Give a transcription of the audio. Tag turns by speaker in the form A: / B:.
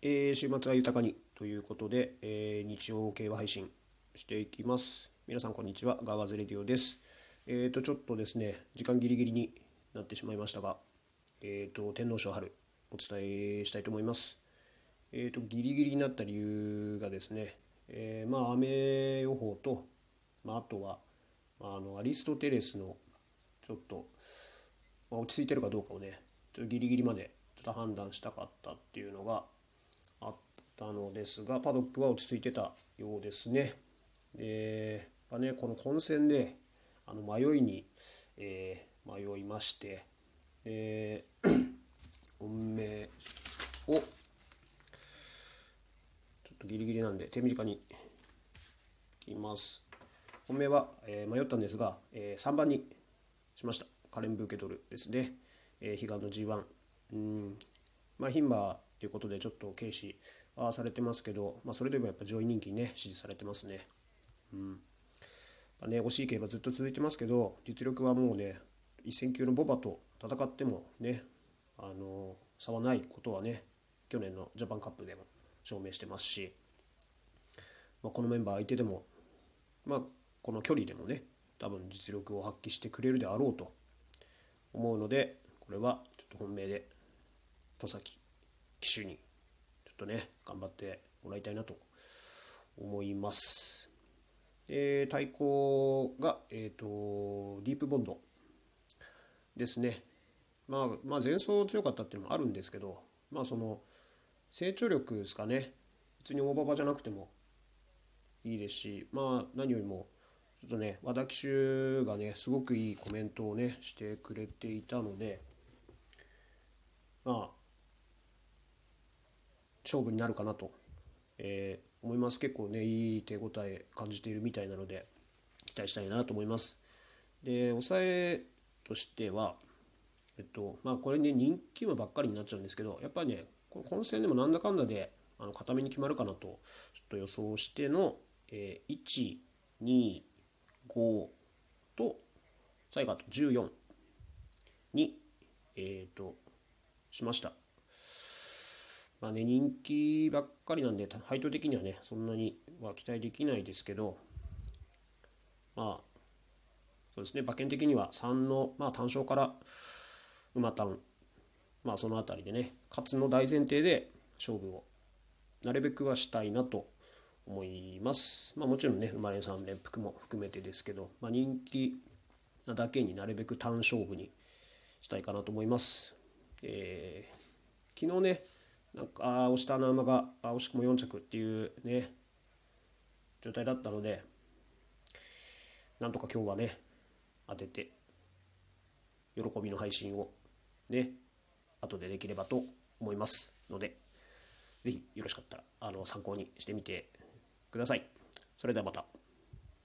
A: えー、週末は豊かにということで、えー、日曜競馬配信していきます。皆さん、こんにちは。ガワズレディオです。えっ、ー、と、ちょっとですね、時間ギリギリになってしまいましたが、えっ、と、天皇賞春、お伝えしたいと思います。えっ、と、ギリギリになった理由がですね、えまあ、雨予報と、まあ、あとは、まあ、あのアリストテレスのちょっと、まあ、落ち着いてるかどうかをね、ちょっとギリギリまでちょっと判断したかったっていうのがあったのですが、パドックは落ち着いてたようですね。で、まあ、ね、この混戦であの迷いに、えー、迷いまして、で、運命を、ちょっとギリギリなんで手短にいきます。本命は、えー、迷ったんですが、えー、3番にしました。カレン・ブーケドルですね。えー、悲願の G1。うんまあ、牝馬ということでちょっと軽視はされてますけど、まあ、それでもやっぱ上位人気にね支持されてますね。うんまあ、ね惜しい競馬ずっと続いてますけど実力はもうね一戦級のボバと戦ってもねあの差はないことはね去年のジャパンカップでも証明してますし、まあ、このメンバー相手でも、まあ、この距離でもね多分実力を発揮してくれるであろうと思うのでこれはちょっと本命で戸崎騎手にちょっとね頑張ってもらいたいなと思います。えー、対抗が、えーと、ディープボンドですね。まあ、まあ前走強かったっていうのもあるんですけど、まあその成長力ですかね。別に大馬場じゃなくてもいいですし、まあ何よりもちょっとね、和田騎手がね、すごくいいコメントをね、してくれていたので、まあ、勝負になるかなと、えー、思います。結構ね、いい手応え感じているみたいなので、期待したいなと思います。で、抑えとしては、えっと、まあ、これね、人気馬ばっかりになっちゃうんですけど、やっぱりね、混戦でもなんだかんだで、あの固めに決まるかなと、ちょっと予想しての、えー、1、2、5と、最後あと14に、えっ、ー、と、しました。まあね、人気ばっかりなんで、配当的にはね、そんなには期待できないですけど、まあ、そうですね、馬券的には3の、まあ、単勝から馬単、まあ、その辺りでね、勝つの大前提で勝負をなるべくはしたいなと思います。まあ、もちろんね、生まれ3連複も含めてですけど、まあ、人気なだけになるべく単勝負にしたいかなと思います。えー、昨日ね、なんかあ押した穴馬があ惜しくも4着っていうね状態だったのでなんとか今日はね当てて喜びの配信をね後でできればと思いますので是非よろしかったらあの参考にしてみてください。それではまた。